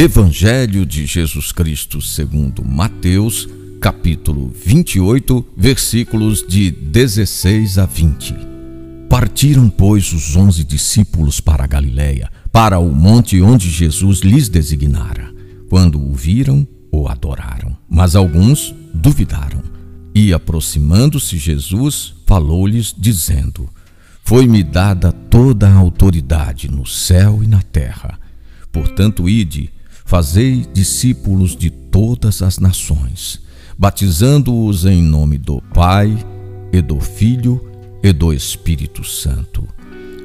Evangelho de Jesus Cristo segundo Mateus, capítulo 28, versículos de 16 a 20. Partiram, pois, os onze discípulos para a Galiléia, para o monte onde Jesus lhes designara. Quando o viram, o adoraram, mas alguns duvidaram. E aproximando-se Jesus, falou-lhes, dizendo: Foi-me dada toda a autoridade no céu e na terra. Portanto, ide Fazei discípulos de todas as nações, batizando-os em nome do Pai, e do Filho e do Espírito Santo,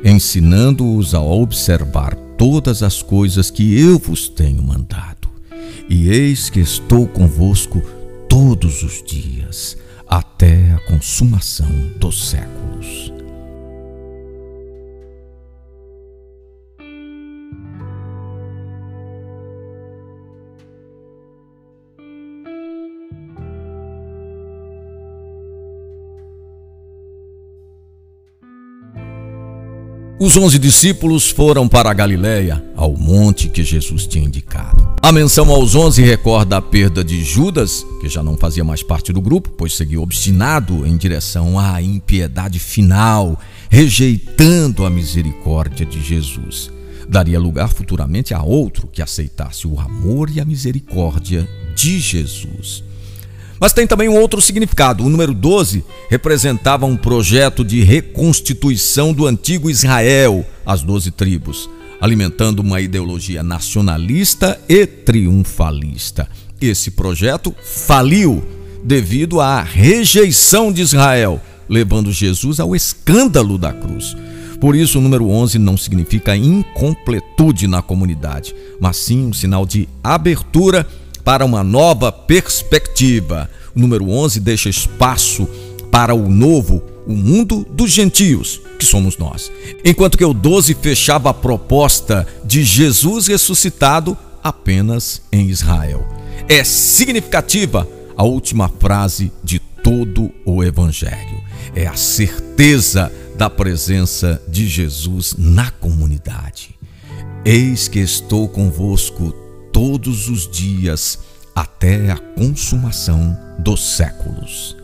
ensinando-os a observar todas as coisas que eu vos tenho mandado. E eis que estou convosco todos os dias, até a consumação dos séculos. Os onze discípulos foram para a Galiléia, ao monte que Jesus tinha indicado. A menção aos onze recorda a perda de Judas, que já não fazia mais parte do grupo, pois seguiu obstinado em direção à impiedade final, rejeitando a misericórdia de Jesus. Daria lugar futuramente a outro que aceitasse o amor e a misericórdia de Jesus. Mas tem também um outro significado. O número 12 representava um projeto de reconstituição do antigo Israel, as doze tribos, alimentando uma ideologia nacionalista e triunfalista. Esse projeto faliu devido à rejeição de Israel, levando Jesus ao escândalo da cruz. Por isso, o número 11 não significa incompletude na comunidade, mas sim um sinal de abertura para uma nova perspectiva. O número 11 deixa espaço para o novo, o mundo dos gentios, que somos nós. Enquanto que o 12 fechava a proposta de Jesus ressuscitado apenas em Israel. É significativa a última frase de todo o Evangelho. É a certeza da presença de Jesus na comunidade. Eis que estou convosco todos os dias até a consumação dos séculos.